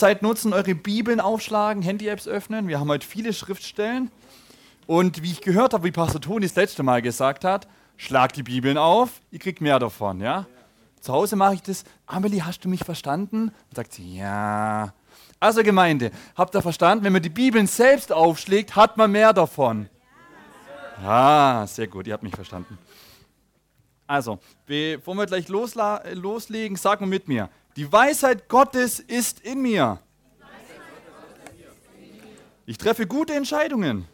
Zeit nutzen, eure Bibeln aufschlagen, Handy-Apps öffnen. Wir haben heute viele Schriftstellen. Und wie ich gehört habe, wie Pastor Toni das letzte Mal gesagt hat, schlag die Bibeln auf, ihr kriegt mehr davon, ja? Zu Hause mache ich das. Amelie, hast du mich verstanden? Und sagt sie, ja. Also Gemeinde, habt ihr verstanden? Wenn man die Bibeln selbst aufschlägt, hat man mehr davon. Ja, sehr gut, ihr habt mich verstanden. Also, bevor wir gleich loslegen, sag mal mit mir. Die Weisheit Gottes ist in mir. Ich treffe gute Entscheidungen.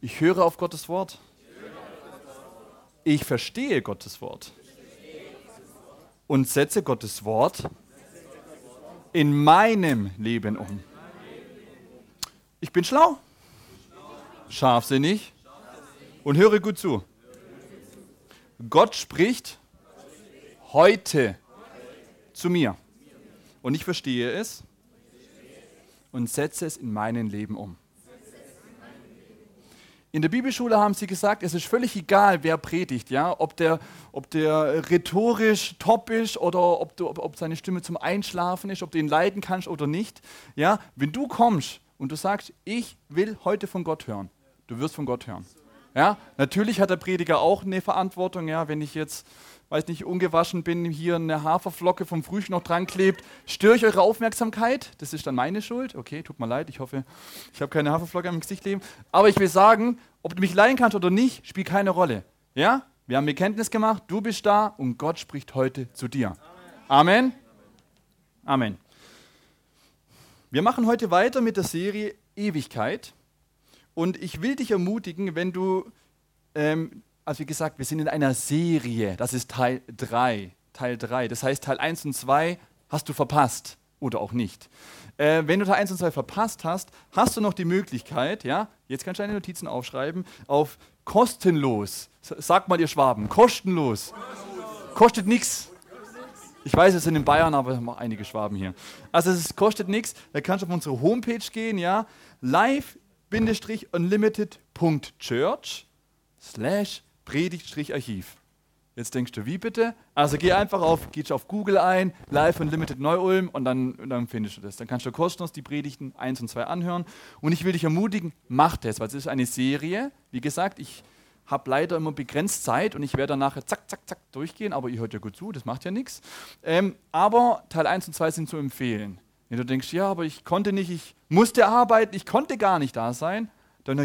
Ich höre auf Gottes Wort. Ich verstehe Gottes Wort. Und setze Gottes Wort in meinem Leben um. Ich bin schlau, scharfsinnig und höre gut zu. Gott spricht heute zu mir. Und ich verstehe es und setze es in meinem Leben um. In der Bibelschule haben sie gesagt, es ist völlig egal, wer predigt, ja, ob der, ob der rhetorisch top ist oder ob, du, ob seine Stimme zum Einschlafen ist, ob du ihn leiden kannst oder nicht. Ja, wenn du kommst und du sagst, ich will heute von Gott hören, du wirst von Gott hören. Ja, natürlich hat der Prediger auch eine Verantwortung, ja, wenn ich jetzt weiß nicht, ungewaschen bin, hier eine Haferflocke vom Frühstück noch dran klebt, störe ich eure Aufmerksamkeit? Das ist dann meine Schuld. Okay, tut mir leid, ich hoffe, ich habe keine Haferflocke am Gesicht leben. Aber ich will sagen, ob du mich leihen kannst oder nicht, spielt keine Rolle. Ja? Wir haben Bekenntnis gemacht, du bist da und Gott spricht heute zu dir. Amen. Amen. Wir machen heute weiter mit der Serie Ewigkeit. Und ich will dich ermutigen, wenn du ähm, also wie gesagt, wir sind in einer Serie. Das ist Teil 3. Teil 3. Das heißt, Teil 1 und 2 hast du verpasst oder auch nicht. Äh, wenn du Teil 1 und 2 verpasst hast, hast du noch die Möglichkeit, ja, jetzt kannst du deine Notizen aufschreiben, auf kostenlos. Sag mal, ihr Schwaben, kostenlos. Kostet nichts. Ich weiß, es sind in Bayern, aber wir haben auch einige Schwaben hier. Also es kostet nichts. Da kannst du auf unsere Homepage gehen, ja, live-unlimited.church slash Predigt-Archiv. Jetzt denkst du, wie bitte? Also geh einfach auf, gehst auf Google ein, Live Unlimited Neu-Ulm und dann, dann findest du das. Dann kannst du kostenlos die Predigten 1 und 2 anhören. Und ich will dich ermutigen, mach das, weil es ist eine Serie. Wie gesagt, ich habe leider immer begrenzt Zeit und ich werde dann nachher zack, zack, zack durchgehen, aber ihr hört ja gut zu, das macht ja nichts. Ähm, aber Teil 1 und 2 sind zu empfehlen. Wenn du denkst, ja, aber ich konnte nicht, ich musste arbeiten, ich konnte gar nicht da sein, dann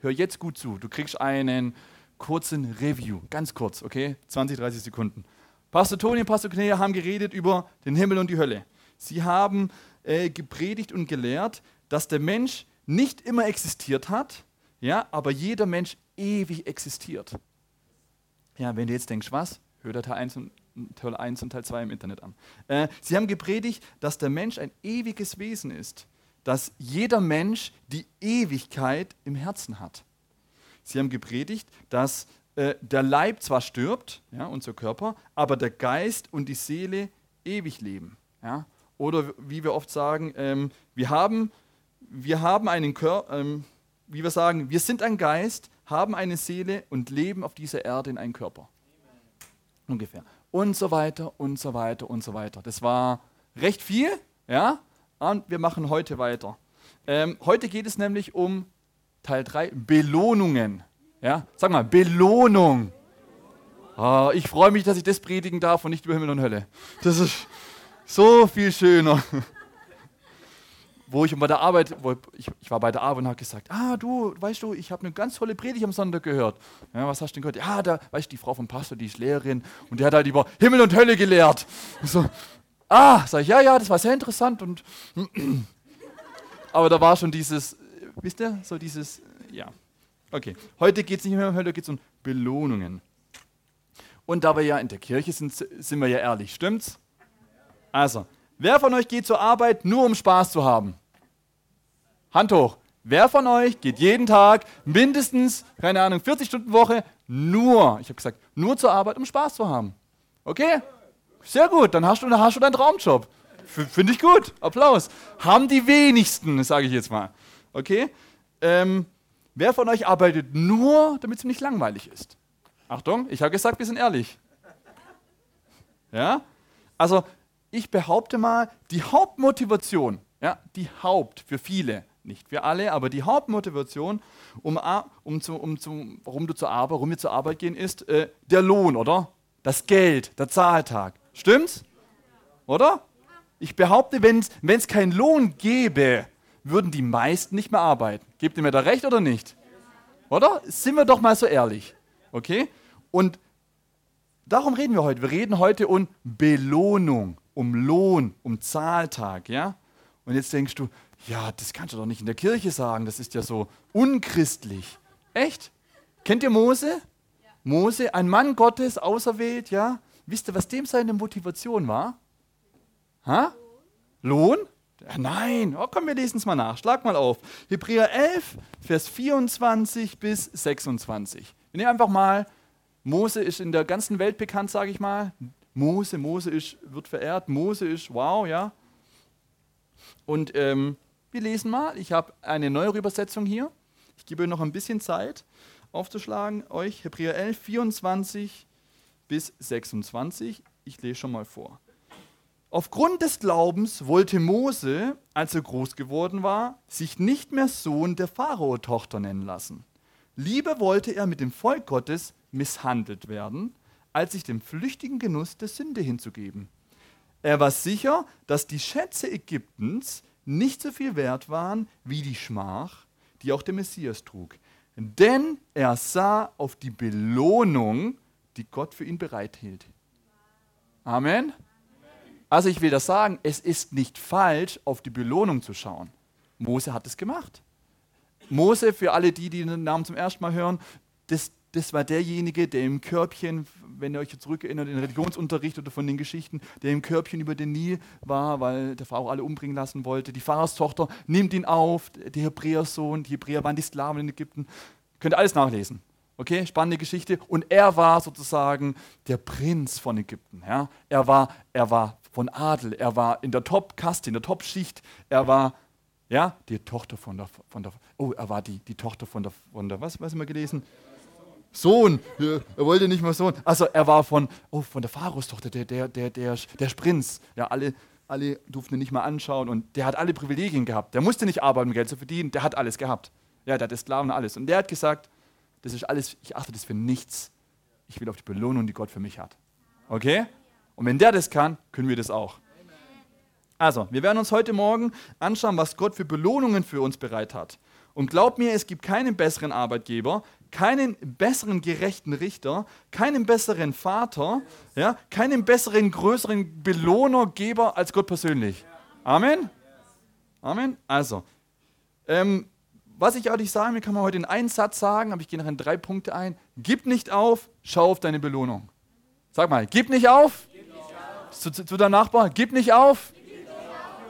hör jetzt gut zu. Du kriegst einen kurzen Review, ganz kurz, okay? 20, 30 Sekunden. Pastor Toni und Pastor Kneer haben geredet über den Himmel und die Hölle. Sie haben äh, gepredigt und gelehrt, dass der Mensch nicht immer existiert hat, ja, aber jeder Mensch ewig existiert. Ja, wenn du jetzt denkst, was? Hör Teil 1 und, Teil 1 und Teil 2 im Internet an. Äh, sie haben gepredigt, dass der Mensch ein ewiges Wesen ist, dass jeder Mensch die Ewigkeit im Herzen hat. Sie haben gepredigt, dass äh, der Leib zwar stirbt, ja, unser Körper, aber der Geist und die Seele ewig leben. Ja? Oder wie wir oft sagen, ähm, wir, haben, wir haben einen Körper, ähm, wie wir sagen, wir sind ein Geist, haben eine Seele und leben auf dieser Erde in einem Körper. Ungefähr. Und so weiter und so weiter und so weiter. Das war recht viel, ja, und wir machen heute weiter. Ähm, heute geht es nämlich um Teil 3, Belohnungen. Ja, sag mal, Belohnung. Oh, ich freue mich, dass ich das predigen darf und nicht über Himmel und Hölle. Das ist so viel schöner. Wo ich bei der Arbeit, ich, ich war bei der Arbeit und habe gesagt, ah du, weißt du, ich habe eine ganz tolle Predigt am Sonntag gehört. Ja, was hast du denn gehört? Ja, da, weißt du, die Frau vom Pastor, die ist Lehrerin und die hat halt über Himmel und Hölle gelehrt. so, ah, sag ich, ja, ja, das war sehr interessant und aber da war schon dieses, wisst ihr, so dieses ja. Okay, heute geht es nicht mehr um heute geht es um Belohnungen. Und da wir ja in der Kirche sind, sind wir ja ehrlich, stimmt's? Also, wer von euch geht zur Arbeit nur um Spaß zu haben? Hand hoch. Wer von euch geht jeden Tag mindestens, keine Ahnung, 40 Stunden Woche nur, ich habe gesagt, nur zur Arbeit, um Spaß zu haben? Okay? Sehr gut, dann hast du, dann hast du deinen Traumjob. Finde ich gut. Applaus. Haben die wenigsten, sage ich jetzt mal. Okay? Ähm, Wer von euch arbeitet nur, damit es nicht langweilig ist? Achtung, ich habe gesagt, wir sind ehrlich. Ja? Also, ich behaupte mal, die Hauptmotivation, ja, die Haupt für viele, nicht für alle, aber die Hauptmotivation, um, um, zu, um zu, warum, du zur Arbeit, warum wir zur Arbeit gehen, ist äh, der Lohn, oder? Das Geld, der Zahltag. Stimmt's? Oder? Ich behaupte, wenn es keinen Lohn gäbe, würden die meisten nicht mehr arbeiten. Gebt ihr mir da recht oder nicht? Oder? Sind wir doch mal so ehrlich. Okay? Und darum reden wir heute. Wir reden heute um Belohnung, um Lohn, um Zahltag. Ja? Und jetzt denkst du, ja, das kannst du doch nicht in der Kirche sagen, das ist ja so unchristlich. Echt? Kennt ihr Mose? Mose, ein Mann Gottes, auserwählt, ja? Wisst ihr, was dem seine Motivation war? Ha? Lohn? Nein, oh, komm, wir lesen es mal nach. Schlag mal auf. Hebräer 11, Vers 24 bis 26. Wir nehmen einfach mal, Mose ist in der ganzen Welt bekannt, sage ich mal. Mose, Mose ist, wird verehrt. Mose ist wow, ja. Und ähm, wir lesen mal. Ich habe eine neuere Übersetzung hier. Ich gebe euch noch ein bisschen Zeit aufzuschlagen. Euch Hebräer 11, 24 bis 26. Ich lese schon mal vor. Aufgrund des Glaubens wollte Mose, als er groß geworden war, sich nicht mehr Sohn der Pharao-Tochter nennen lassen. Lieber wollte er mit dem Volk Gottes misshandelt werden, als sich dem flüchtigen Genuss der Sünde hinzugeben. Er war sicher, dass die Schätze Ägyptens nicht so viel wert waren wie die Schmach, die auch der Messias trug. Denn er sah auf die Belohnung, die Gott für ihn bereithielt. Amen. Also ich will das sagen, es ist nicht falsch, auf die Belohnung zu schauen. Mose hat es gemacht. Mose, für alle die, die den Namen zum ersten Mal hören, das, das war derjenige, der im Körbchen, wenn ihr euch zurückerinnert, in Religionsunterricht oder von den Geschichten, der im Körbchen über den Nil war, weil der Pharao alle umbringen lassen wollte. Die Pharao-Tochter nimmt ihn auf, der Hebräer-Sohn, die Hebräer waren die Sklaven in Ägypten. Könnt ihr alles nachlesen. Okay, spannende Geschichte. Und er war sozusagen der Prinz von Ägypten. Ja? Er, war, er war von Adel, er war in der Top-Kaste, in der Top-Schicht, er war ja, die Tochter von der, von der, oh, er war die, die Tochter von der, von der, was, was haben wir gelesen? Sohn, er wollte nicht mal Sohn. Also er war von, oh, von der Pharaos-Tochter, der, der, der, der, der Prinz. Ja, alle, alle durften ihn nicht mal anschauen und der hat alle Privilegien gehabt. Der musste nicht arbeiten, um Geld zu verdienen, der hat alles gehabt. Ja, der hat Sklaven und alles. Und der hat gesagt, das ist alles, ich achte das für nichts. Ich will auf die Belohnung, die Gott für mich hat. Okay? Und wenn der das kann, können wir das auch. Also, wir werden uns heute Morgen anschauen, was Gott für Belohnungen für uns bereit hat. Und glaub mir, es gibt keinen besseren Arbeitgeber, keinen besseren gerechten Richter, keinen besseren Vater, ja, keinen besseren, größeren Belohnergeber als Gott persönlich. Amen? Amen? Also, ähm, was ich euch sagen will, kann man heute in einen Satz sagen, aber ich gehe nachher in drei Punkte ein. Gib nicht auf, schau auf deine Belohnung. Sag mal, gib nicht auf, zu, zu, zu deinem Nachbar, gib nicht auf.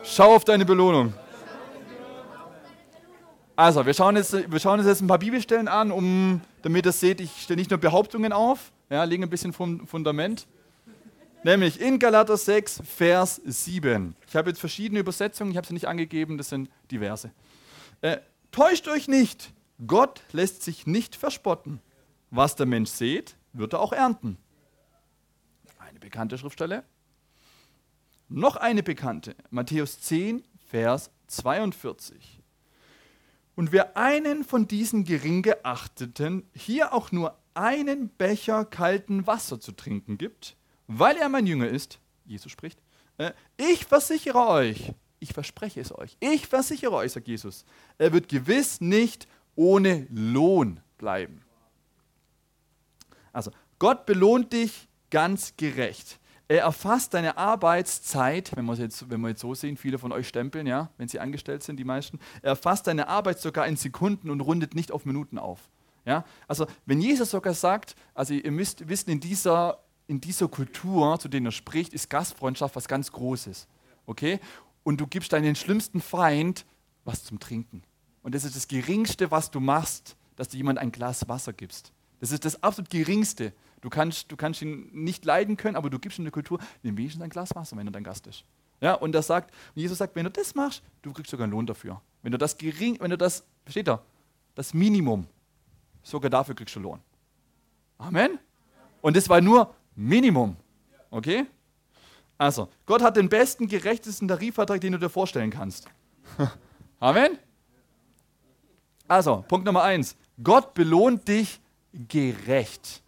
Schau auf deine Belohnung. Also, wir schauen, jetzt, wir schauen uns jetzt ein paar Bibelstellen an, um, damit ihr seht, ich stelle nicht nur Behauptungen auf, ja, lege ein bisschen vom Fundament. Nämlich in Galater 6, Vers 7. Ich habe jetzt verschiedene Übersetzungen, ich habe sie nicht angegeben, das sind diverse. Äh, Täuscht euch nicht, Gott lässt sich nicht verspotten. Was der Mensch sät, wird er auch ernten. Eine bekannte Schriftstelle. Noch eine bekannte, Matthäus 10, Vers 42. Und wer einen von diesen gering geachteten hier auch nur einen Becher kalten Wasser zu trinken gibt, weil er mein Jünger ist, Jesus spricht, äh, ich versichere euch, ich verspreche es euch, ich versichere euch, sagt Jesus, er wird gewiss nicht ohne Lohn bleiben. Also, Gott belohnt dich ganz gerecht. Er erfasst deine Arbeitszeit, wenn wir, jetzt, wenn wir jetzt so sehen, viele von euch stempeln, ja, wenn sie angestellt sind, die meisten. Er erfasst deine Arbeit sogar in Sekunden und rundet nicht auf Minuten auf. Ja? Also, wenn Jesus sogar sagt, also ihr müsst wissen, in dieser, in dieser Kultur, zu der er spricht, ist Gastfreundschaft was ganz Großes. Okay? Und du gibst deinen schlimmsten Feind was zum Trinken. Und das ist das Geringste, was du machst, dass du jemand ein Glas Wasser gibst. Das ist das absolut Geringste. Du kannst, du kannst ihn nicht leiden können, aber du gibst ihm eine Kultur, nimm wenigstens ein Glas Wasser, wenn er dein Gast ist. Ja, und das sagt, Jesus sagt, wenn du das machst, du kriegst sogar einen Lohn dafür. Wenn du das gering, wenn du das, versteht er, das Minimum, sogar dafür kriegst du Lohn. Amen? Und das war nur Minimum. Okay? Also, Gott hat den besten, gerechtesten Tarifvertrag, den du dir vorstellen kannst. Amen? Also, Punkt Nummer eins. Gott belohnt dich gerecht.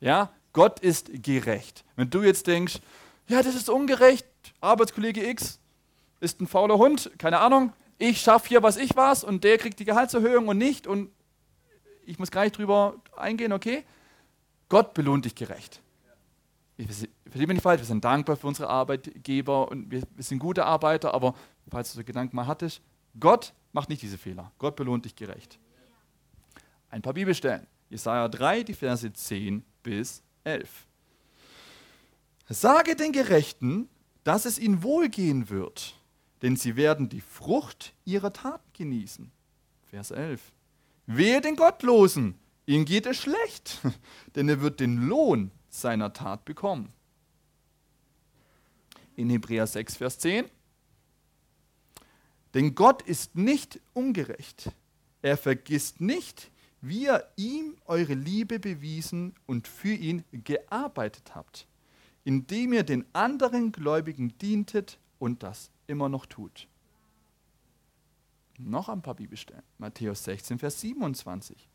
Ja, Gott ist gerecht. Wenn du jetzt denkst, ja, das ist ungerecht, Arbeitskollege X ist ein fauler Hund, keine Ahnung, ich schaffe hier, was ich was und der kriegt die Gehaltserhöhung und nicht und ich muss gar nicht drüber eingehen, okay? Gott belohnt dich gerecht. Ich verstehe mich nicht falsch, wir sind dankbar für unsere Arbeitgeber und wir, wir sind gute Arbeiter, aber falls du so Gedanken mal hattest, Gott macht nicht diese Fehler. Gott belohnt dich gerecht. Ein paar Bibelstellen. Jesaja 3, die Verse 10 bis 11. Sage den Gerechten, dass es ihnen wohlgehen wird, denn sie werden die Frucht ihrer Taten genießen. Vers 11. Wehe den Gottlosen, ihm geht es schlecht, denn er wird den Lohn seiner Tat bekommen. In Hebräer 6, Vers 10. Denn Gott ist nicht ungerecht. Er vergisst nicht, wie ihr ihm eure Liebe bewiesen und für ihn gearbeitet habt, indem ihr den anderen Gläubigen dientet und das immer noch tut. Noch ein paar Bibelstellen. Matthäus 16, Vers 27.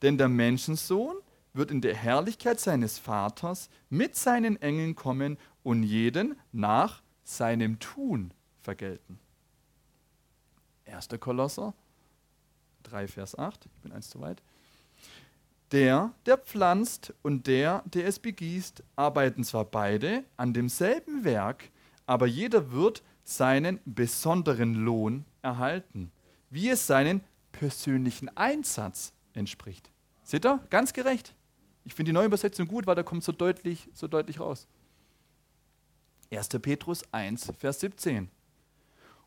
Denn der Menschensohn wird in der Herrlichkeit seines Vaters mit seinen Engeln kommen und jeden nach seinem Tun vergelten. 1. Kolosser 3, Vers 8. Ich bin eins zu weit. Der, der pflanzt und der, der es begießt, arbeiten zwar beide an demselben Werk, aber jeder wird seinen besonderen Lohn erhalten, wie es seinen persönlichen Einsatz entspricht. Seht ihr? Ganz gerecht. Ich finde die neue Übersetzung gut, weil da kommt so deutlich, so deutlich raus. 1. Petrus 1, Vers 17.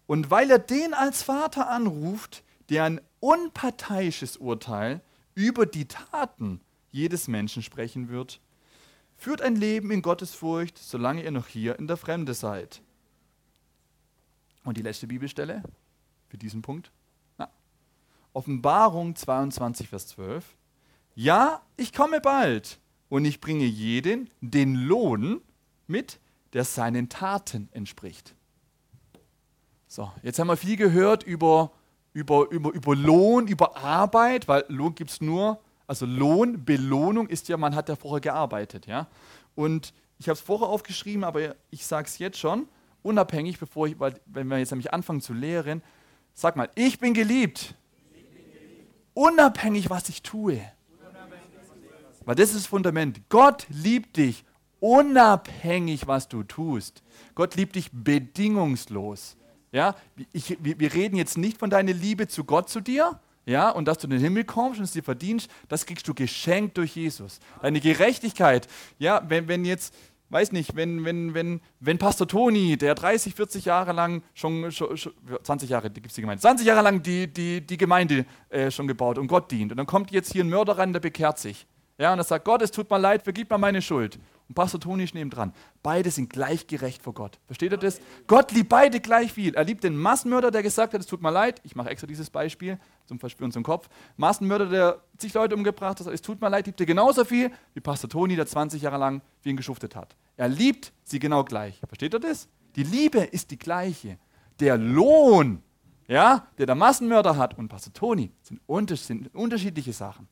Und weil er den als Vater anruft, der ein unparteiisches Urteil über die Taten jedes Menschen sprechen wird, führt ein Leben in Gottesfurcht, solange ihr noch hier in der Fremde seid. Und die letzte Bibelstelle für diesen Punkt. Na, Offenbarung 22, Vers 12. Ja, ich komme bald und ich bringe jeden den Lohn mit, der seinen Taten entspricht. So, jetzt haben wir viel gehört über, über, über, über Lohn, über Arbeit, weil Lohn gibt es nur, also Lohn, Belohnung ist ja, man hat ja vorher gearbeitet. Ja? Und ich habe es vorher aufgeschrieben, aber ich sage es jetzt schon unabhängig, bevor ich, weil, wenn wir jetzt nämlich anfangen zu lehren, sag mal, ich bin geliebt. Unabhängig, was ich tue. Weil das ist das Fundament. Gott liebt dich unabhängig, was du tust. Gott liebt dich bedingungslos. Ja, ich, wir, reden jetzt nicht von deiner Liebe zu Gott zu dir, ja, und dass du in den Himmel kommst und es dir verdienst, das kriegst du geschenkt durch Jesus. Deine Gerechtigkeit, ja, wenn, wenn jetzt, weiß nicht, wenn, wenn, wenn, wenn Pastor Toni, der 30, 40 Jahre lang schon, schon, schon 20 Jahre gibt es die Gemeinde, 20 Jahre lang die, die, die Gemeinde äh, schon gebaut und Gott dient. Und dann kommt jetzt hier ein Mörder rein, der bekehrt sich. Ja, und er sagt, Gott, es tut mir leid, vergib mir meine Schuld. Und Pastor Toni ist nebendran. Beide sind gleich gerecht vor Gott. Versteht ihr das? Gott liebt beide gleich viel. Er liebt den Massenmörder, der gesagt hat, es tut mir leid. Ich mache extra dieses Beispiel zum Verspüren zum Kopf. Massenmörder, der zig Leute umgebracht hat, es tut mir leid, liebt er genauso viel wie Pastor Toni, der 20 Jahre lang für ihn geschuftet hat. Er liebt sie genau gleich. Versteht ihr das? Die Liebe ist die gleiche. Der Lohn, ja, der der Massenmörder hat und Pastor Toni, sind unterschiedliche Sachen.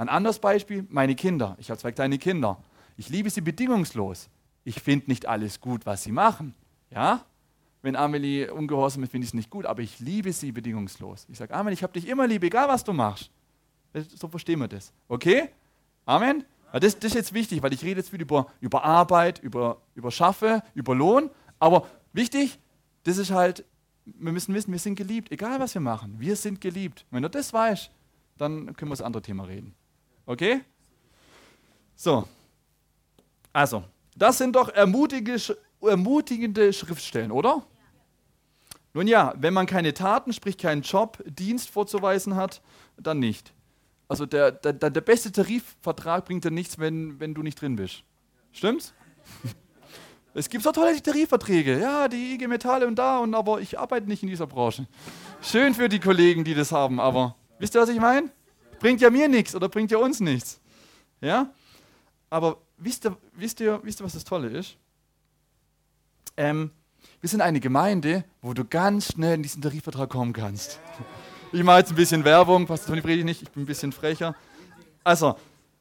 Ein anderes Beispiel, meine Kinder. Ich habe zwei kleine Kinder. Ich liebe sie bedingungslos. Ich finde nicht alles gut, was sie machen. Ja? Wenn Amelie ungehorsam ist, finde ich es nicht gut, aber ich liebe sie bedingungslos. Ich sage, Amen, ich habe dich immer lieb, egal was du machst. So verstehen wir das. Okay? Amen? Das, das, ist jetzt wichtig, weil ich rede jetzt wieder über, über Arbeit, über, über Schaffe, über Lohn. Aber wichtig, das ist halt, wir müssen wissen, wir sind geliebt, egal was wir machen. Wir sind geliebt. Wenn du das weißt, dann können wir das andere Thema reden. Okay? So, also, das sind doch ermutigende Schriftstellen, oder? Nun ja, wenn man keine Taten, sprich keinen Job, Dienst vorzuweisen hat, dann nicht. Also der, der, der beste Tarifvertrag bringt dir nichts, wenn, wenn du nicht drin bist. Stimmt's? Es gibt so tolle Tarifverträge, ja, die IG Metalle und da, und aber ich arbeite nicht in dieser Branche. Schön für die Kollegen, die das haben, aber wisst ihr, was ich meine? Bringt ja mir nichts oder bringt ja uns nichts. Ja? Aber wisst ihr, wisst, ihr, wisst ihr, was das Tolle ist? Ähm, wir sind eine Gemeinde, wo du ganz schnell in diesen Tarifvertrag kommen kannst. Ich mache jetzt ein bisschen Werbung, passt Toni Predigt nicht, ich bin ein bisschen frecher. Also,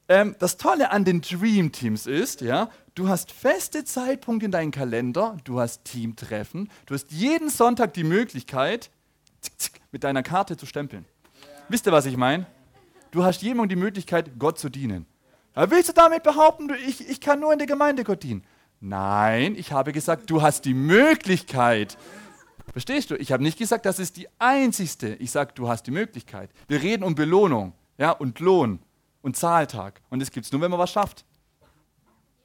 ähm, das Tolle an den Dream Teams ist, ja, du hast feste Zeitpunkte in deinem Kalender, du hast Teamtreffen, du hast jeden Sonntag die Möglichkeit, mit deiner Karte zu stempeln. Wisst ihr, was ich meine? Du hast jedem die Möglichkeit, Gott zu dienen. Aber willst du damit behaupten, ich, ich kann nur in der Gemeinde Gott dienen? Nein, ich habe gesagt, du hast die Möglichkeit. Verstehst du? Ich habe nicht gesagt, das ist die einzigste. Ich sage, du hast die Möglichkeit. Wir reden um Belohnung ja, und Lohn und Zahltag. Und das gibt es nur, wenn man was schafft.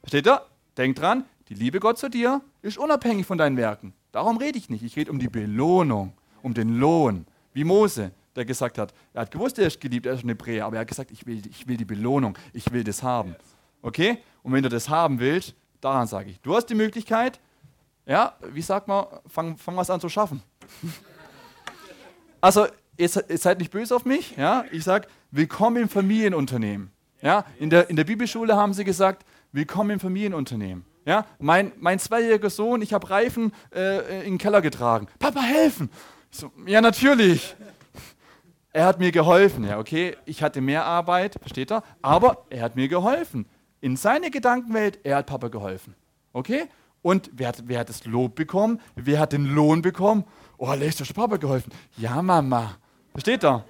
Versteht ihr? Denk dran, die Liebe Gott zu dir ist unabhängig von deinen Werken. Darum rede ich nicht. Ich rede um die Belohnung, um den Lohn. Wie Mose, der gesagt hat, er hat gewusst, er ist geliebt, er ist ein Hebräer, aber er hat gesagt, ich will, ich will die Belohnung, ich will das haben. Okay? Und wenn du das haben willst, daran sage ich, du hast die Möglichkeit, ja, wie sagt man, fang, fang was an zu schaffen. also, ihr, ihr seid nicht böse auf mich, ja? Ich sage, willkommen im Familienunternehmen. Ja? In, der, in der Bibelschule haben sie gesagt, willkommen im Familienunternehmen. Ja? Mein, mein zweijähriger Sohn, ich habe Reifen äh, in den Keller getragen. Papa, helfen! So, ja, natürlich. Er hat mir geholfen, ja, okay. Ich hatte mehr Arbeit, versteht er? Aber er hat mir geholfen. In seine Gedankenwelt, er hat Papa geholfen. Okay? Und wer hat, wer hat das Lob bekommen? Wer hat den Lohn bekommen? Oh, Lex, du Papa geholfen. Ja, Mama. Versteht er?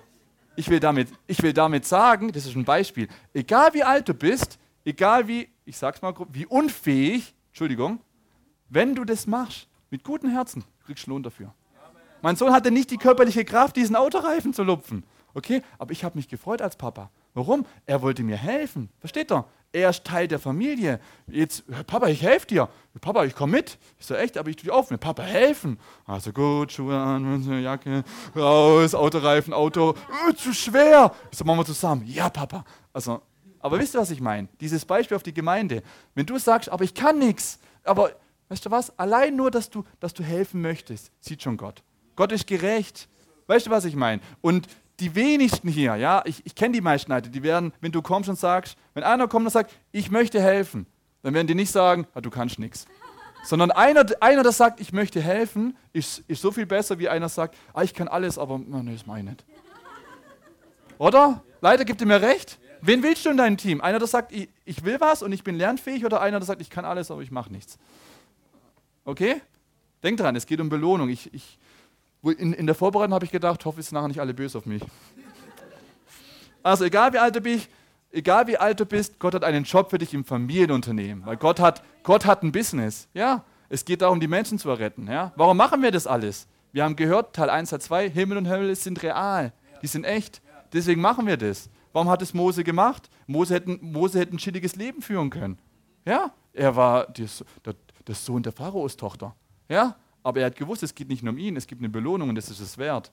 Ich will, damit, ich will damit sagen, das ist ein Beispiel, egal wie alt du bist, egal wie, ich sag's mal, wie unfähig, Entschuldigung, wenn du das machst, mit gutem Herzen, kriegst du Lohn dafür. Mein Sohn hatte nicht die körperliche Kraft, diesen Autoreifen zu lupfen. Okay, aber ich habe mich gefreut als Papa. Warum? Er wollte mir helfen. Versteht ihr? Er ist Teil der Familie. Jetzt, Papa, ich helfe dir. Papa, ich komme mit. Ich so, echt, aber ich tue dir auf. Papa, helfen. Also gut, Schuhe an, Jacke, raus, Autoreifen, Auto. Oh, zu schwer. Ich so, machen wir zusammen. Ja, Papa. Also, aber wisst ihr, was ich meine? Dieses Beispiel auf die Gemeinde. Wenn du sagst, aber ich kann nichts, aber weißt du was? Allein nur, dass du, dass du helfen möchtest, sieht schon Gott. Gott ist gerecht. Weißt du, was ich meine? Und die wenigsten hier, ja, ich, ich kenne die meisten Leute, die werden, wenn du kommst und sagst, wenn einer kommt und sagt, ich möchte helfen, dann werden die nicht sagen, ah, du kannst nichts. Sondern einer, einer, der sagt, ich möchte helfen, ist, ist so viel besser, wie einer sagt, ah, ich kann alles, aber oh, nee, das meine ich nicht. Oder? Leider gibt ihr mir recht. Wen willst du in deinem Team? Einer, der sagt, ich, ich will was und ich bin lernfähig, oder einer, der sagt, ich kann alles, aber ich mache nichts. Okay? Denk dran, es geht um Belohnung. Ich, ich, in, in der Vorbereitung habe ich gedacht, hoffe, es sind nachher nicht alle böse auf mich. Also egal wie alt du bist, egal wie alt du bist, Gott hat einen Job für dich im Familienunternehmen. Weil Gott hat, Gott hat ein Business. Ja, es geht darum, die Menschen zu erretten. Ja? Warum machen wir das alles? Wir haben gehört, Teil 1, Teil 2, Himmel und Hölle sind real. Die sind echt. Deswegen machen wir das. Warum hat es Mose gemacht? Mose hätte, Mose hätte ein chilliges Leben führen können. Ja, er war der, der Sohn der Pharaos Tochter. Ja, aber er hat gewusst, es geht nicht nur um ihn, es gibt eine Belohnung und das ist es wert.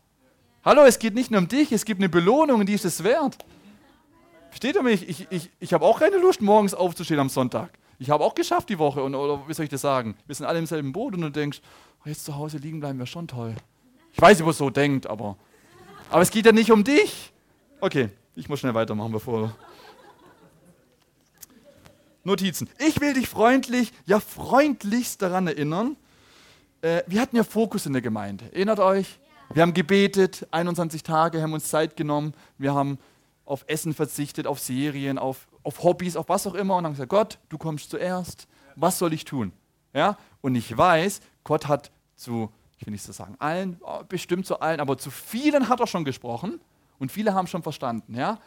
Hallo, es geht nicht nur um dich, es gibt eine Belohnung und die ist es wert. Versteht ihr mich? Ich, ich, ich habe auch keine Lust, morgens aufzustehen am Sonntag. Ich habe auch geschafft die Woche. Und, oder wie soll ich das sagen? Wir sind alle im selben Boot und du denkst, oh, jetzt zu Hause liegen bleiben wäre schon toll. Ich weiß nicht, was so denkt, aber, aber es geht ja nicht um dich. Okay, ich muss schnell weitermachen, bevor. Notizen. Ich will dich freundlich, ja freundlichst daran erinnern, äh, wir hatten ja Fokus in der Gemeinde. Erinnert euch? Wir haben gebetet, 21 Tage, haben uns Zeit genommen. Wir haben auf Essen verzichtet, auf Serien, auf, auf Hobbys, auf was auch immer und haben gesagt, Gott, du kommst zuerst. Was soll ich tun? Ja? Und ich weiß, Gott hat zu, ich will nicht so sagen allen, oh, bestimmt zu allen, aber zu vielen hat er schon gesprochen und viele haben schon verstanden. Ja?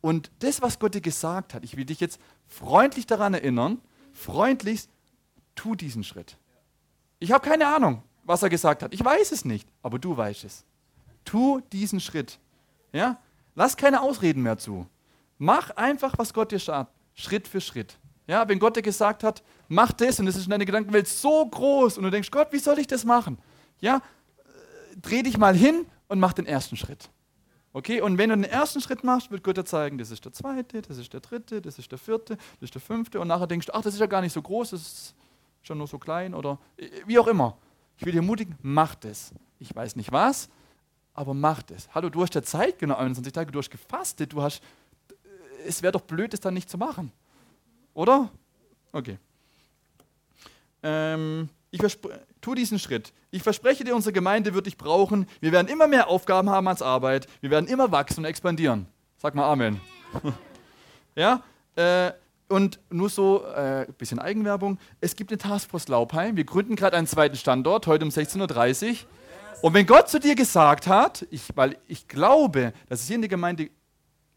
Und das, was Gott dir gesagt hat, ich will dich jetzt freundlich daran erinnern, freundlichst, tu diesen Schritt. Ich habe keine Ahnung, was er gesagt hat. Ich weiß es nicht, aber du weißt es. Tu diesen Schritt. Ja? Lass keine Ausreden mehr zu. Mach einfach, was Gott dir sagt, Schritt für Schritt. Ja, wenn Gott dir gesagt hat, mach das und es ist in deiner Gedankenwelt so groß und du denkst, Gott, wie soll ich das machen? Ja, äh, dreh dich mal hin und mach den ersten Schritt. Okay, und wenn du den ersten Schritt machst, wird Gott dir zeigen, das ist der zweite, das ist der dritte, das ist der vierte, das ist der fünfte und nachher denkst du, ach, das ist ja gar nicht so groß, das ist schon nur so klein oder äh, wie auch immer. Ich will dich ermutigen, mach das. Ich weiß nicht was, aber mach das. Hallo, du hast ja Zeit, genau 21 Tage, du hast gefastet, du hast, äh, es wäre doch blöd, das dann nicht zu machen. Oder? Okay. Ähm, ich tu diesen Schritt. Ich verspreche dir, unsere Gemeinde wird dich brauchen. Wir werden immer mehr Aufgaben haben als Arbeit. Wir werden immer wachsen und expandieren. Sag mal Amen. ja, äh, und nur so ein äh, bisschen Eigenwerbung. Es gibt eine Taskforce Laubheim. Wir gründen gerade einen zweiten Standort, heute um 16.30 Uhr. Und wenn Gott zu dir gesagt hat, ich, weil ich glaube, dass es hier in der Gemeinde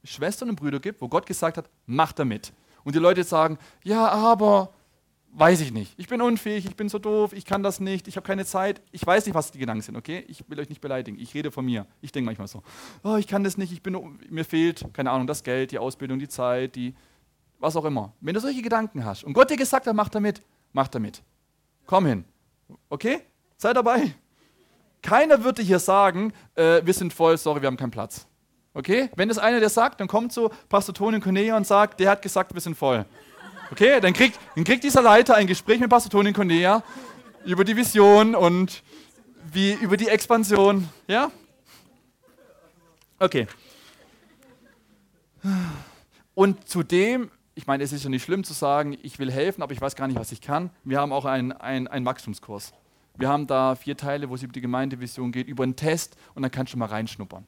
Schwestern und Brüder gibt, wo Gott gesagt hat, mach damit. Und die Leute sagen, ja, aber weiß ich nicht. Ich bin unfähig, ich bin so doof, ich kann das nicht, ich habe keine Zeit. Ich weiß nicht, was die Gedanken sind, okay? Ich will euch nicht beleidigen. Ich rede von mir. Ich denke manchmal so, oh, ich kann das nicht, ich bin, mir fehlt, keine Ahnung, das Geld, die Ausbildung, die Zeit, die, was auch immer. Wenn du solche Gedanken hast und Gott dir gesagt hat, mach damit, mach damit. Komm hin. Okay? Sei dabei. Keiner wird dir hier sagen, äh, wir sind voll, sorry, wir haben keinen Platz. Okay? Wenn das einer dir sagt, dann kommt so Pastor Toni Cornelia und sagt, der hat gesagt, wir sind voll. Okay? Dann kriegt, dann kriegt dieser Leiter ein Gespräch mit Pastor Toni Cornelia über die Vision und wie, über die Expansion. Ja? Okay. Und zudem ich meine, es ist ja nicht schlimm zu sagen, ich will helfen, aber ich weiß gar nicht, was ich kann. Wir haben auch einen, einen, Wachstumskurs. Wir haben da vier Teile, wo es über die Gemeindevision geht, über einen Test und dann kannst du mal reinschnuppern.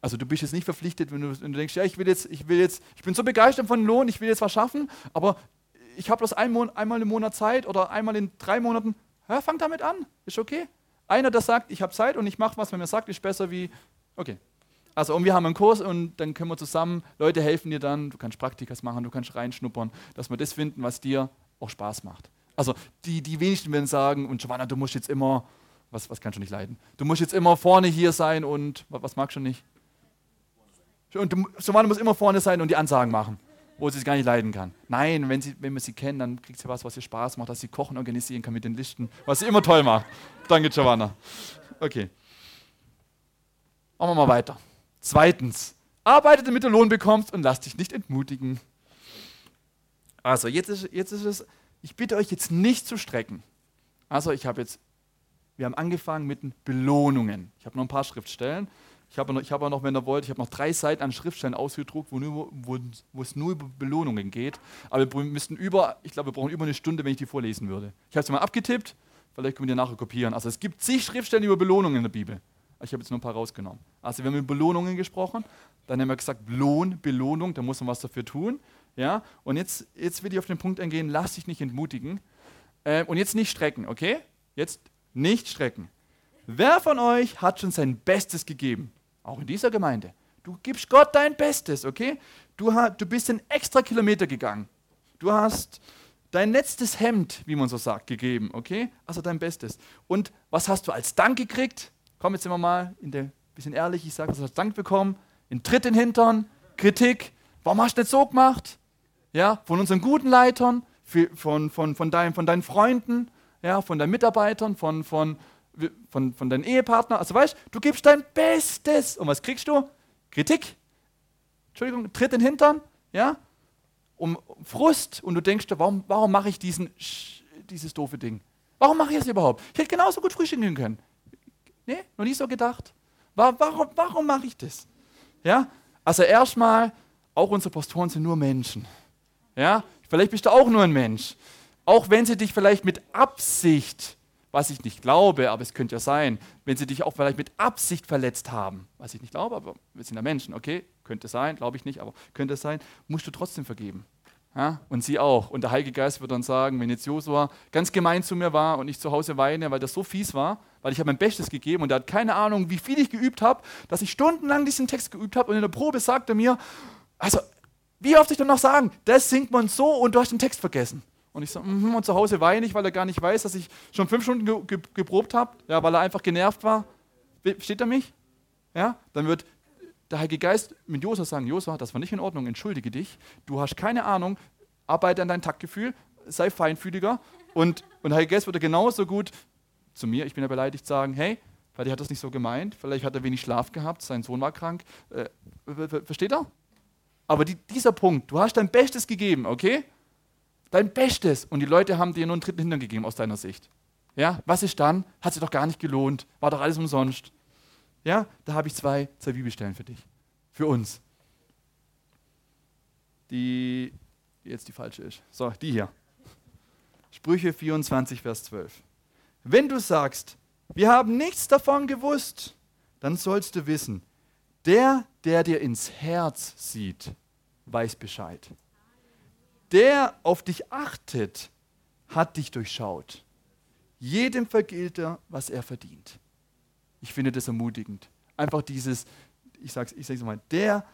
Also du bist jetzt nicht verpflichtet, wenn du, wenn du denkst, ja, ich will jetzt, ich will jetzt, ich bin so begeistert von Lohn, ich will jetzt was schaffen, aber ich habe bloß ein einmal im Monat Zeit oder einmal in drei Monaten. Ja, fang damit an, ist okay. Einer, der sagt, ich habe Zeit und ich mache was, wenn mir sagt, ist besser wie, okay, also und wir haben einen Kurs und dann können wir zusammen, Leute helfen dir dann, du kannst Praktikas machen, du kannst reinschnuppern, dass wir das finden, was dir auch Spaß macht. Also die, die wenigsten werden sagen, und Giovanna, du musst jetzt immer, was, was kannst du nicht leiden? Du musst jetzt immer vorne hier sein und, was, was magst du nicht? Und du, Giovanna muss immer vorne sein und die Ansagen machen, wo sie es gar nicht leiden kann. Nein, wenn, sie, wenn wir sie kennen, dann kriegt sie was, was ihr Spaß macht, dass sie Kochen organisieren kann mit den Listen, was sie immer toll macht. Danke, Giovanna. Okay. Machen wir mal weiter. Zweitens, arbeite, damit du Lohn bekommst und lass dich nicht entmutigen. Also, jetzt ist, jetzt ist es, ich bitte euch jetzt nicht zu strecken. Also, ich habe jetzt, wir haben angefangen mit Belohnungen. Ich habe noch ein paar Schriftstellen. Ich habe, noch, habe auch noch, wenn ihr wollt, ich habe noch drei Seiten an Schriftstellen ausgedruckt, wo, nur, wo, wo es nur über Belohnungen geht. Aber wir müssten über, ich glaube, wir brauchen über eine Stunde, wenn ich die vorlesen würde. Ich habe es mal abgetippt, vielleicht können wir die nachher kopieren. Also es gibt zig Schriftstellen über Belohnungen in der Bibel. Ich habe jetzt nur ein paar rausgenommen. Also wir haben über Belohnungen gesprochen, dann haben wir gesagt, Lohn, Belohnung, da muss man was dafür tun. Ja? Und jetzt, jetzt will ich auf den Punkt eingehen, lass dich nicht entmutigen. Äh, und jetzt nicht strecken, okay? Jetzt nicht strecken. Wer von euch hat schon sein Bestes gegeben? Auch in dieser Gemeinde. Du gibst Gott dein Bestes, okay? Du, hast, du bist einen extra Kilometer gegangen. Du hast dein letztes Hemd, wie man so sagt, gegeben, okay? Also dein Bestes. Und was hast du als Dank gekriegt? Komm, jetzt sind wir mal in der, bisschen ehrlich, ich sage, du hast Dank bekommen, in Tritt in den Hintern, Kritik, warum hast du nicht so gemacht? Ja, von unseren guten Leitern, von, von, von, dein, von deinen Freunden, ja, von deinen Mitarbeitern, von, von, von, von deinen Ehepartnern. Also weißt du, gibst dein Bestes. Und was kriegst du? Kritik. Entschuldigung, Tritt in den Hintern, ja, um Frust. Und du denkst, warum, warum mache ich diesen, dieses doofe Ding? Warum mache ich das überhaupt? Ich hätte genauso gut frühstücken können. Nee, noch nie so gedacht. Warum, warum mache ich das? Ja, also erstmal, auch unsere Pastoren sind nur Menschen. Ja, vielleicht bist du auch nur ein Mensch. Auch wenn sie dich vielleicht mit Absicht, was ich nicht glaube, aber es könnte ja sein, wenn sie dich auch vielleicht mit Absicht verletzt haben, was ich nicht glaube, aber wir sind ja Menschen, okay, könnte sein, glaube ich nicht, aber könnte sein, musst du trotzdem vergeben. Ja, und sie auch. Und der Heilige Geist wird dann sagen, wenn jetzt Josua ganz gemein zu mir war und ich zu Hause weine, weil das so fies war, weil ich habe mein Bestes gegeben und er hat keine Ahnung, wie viel ich geübt habe, dass ich stundenlang diesen Text geübt habe und in der Probe sagt er mir, also, wie oft ich dann noch sagen, das singt man so und du hast den Text vergessen. Und ich so, mm -hmm, und zu Hause weine ich, weil er gar nicht weiß, dass ich schon fünf Stunden ge ge geprobt habe, ja, weil er einfach genervt war. Versteht er mich? Ja, dann wird der Heilige Geist mit Josua sagen, Josua, das war nicht in Ordnung, entschuldige dich, du hast keine Ahnung, arbeite an deinem Taktgefühl, sei feinfühliger und, und Heilige Geist würde genauso gut zu mir, ich bin ja beleidigt, sagen, hey, der hat das nicht so gemeint, vielleicht hat er wenig Schlaf gehabt, sein Sohn war krank, äh, versteht er? Aber die, dieser Punkt, du hast dein Bestes gegeben, okay? Dein Bestes. Und die Leute haben dir nur einen dritten Hintern gegeben aus deiner Sicht. Ja, was ist dann? Hat sich doch gar nicht gelohnt, war doch alles umsonst. Ja, da habe ich zwei, zwei Bibelstellen für dich. Für uns. Die, jetzt die falsche ist. So, die hier. Sprüche 24, Vers 12. wenn du sagst, wir haben nichts davon gewusst, dann sollst du wissen, der, der dir ins Herz sieht, weiß Bescheid. Der auf dich achtet, hat dich durchschaut. Jedem vergilt er, was er verdient. Ich finde das ermutigend. Einfach dieses, ich sage ich sag's mal, der,